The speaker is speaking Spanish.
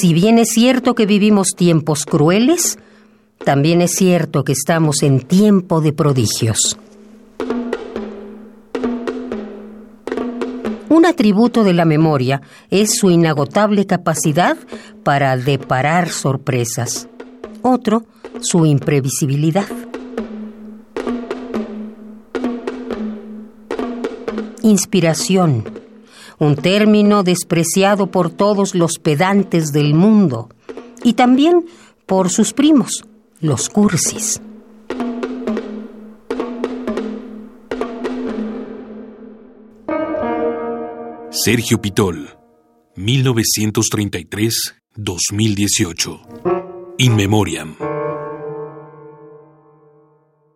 Si bien es cierto que vivimos tiempos crueles, también es cierto que estamos en tiempo de prodigios. Un atributo de la memoria es su inagotable capacidad para deparar sorpresas. Otro, su imprevisibilidad. Inspiración, un término despreciado por todos los pedantes del mundo y también por sus primos, los cursis. Sergio Pitol, 1933-2018. In Memoriam.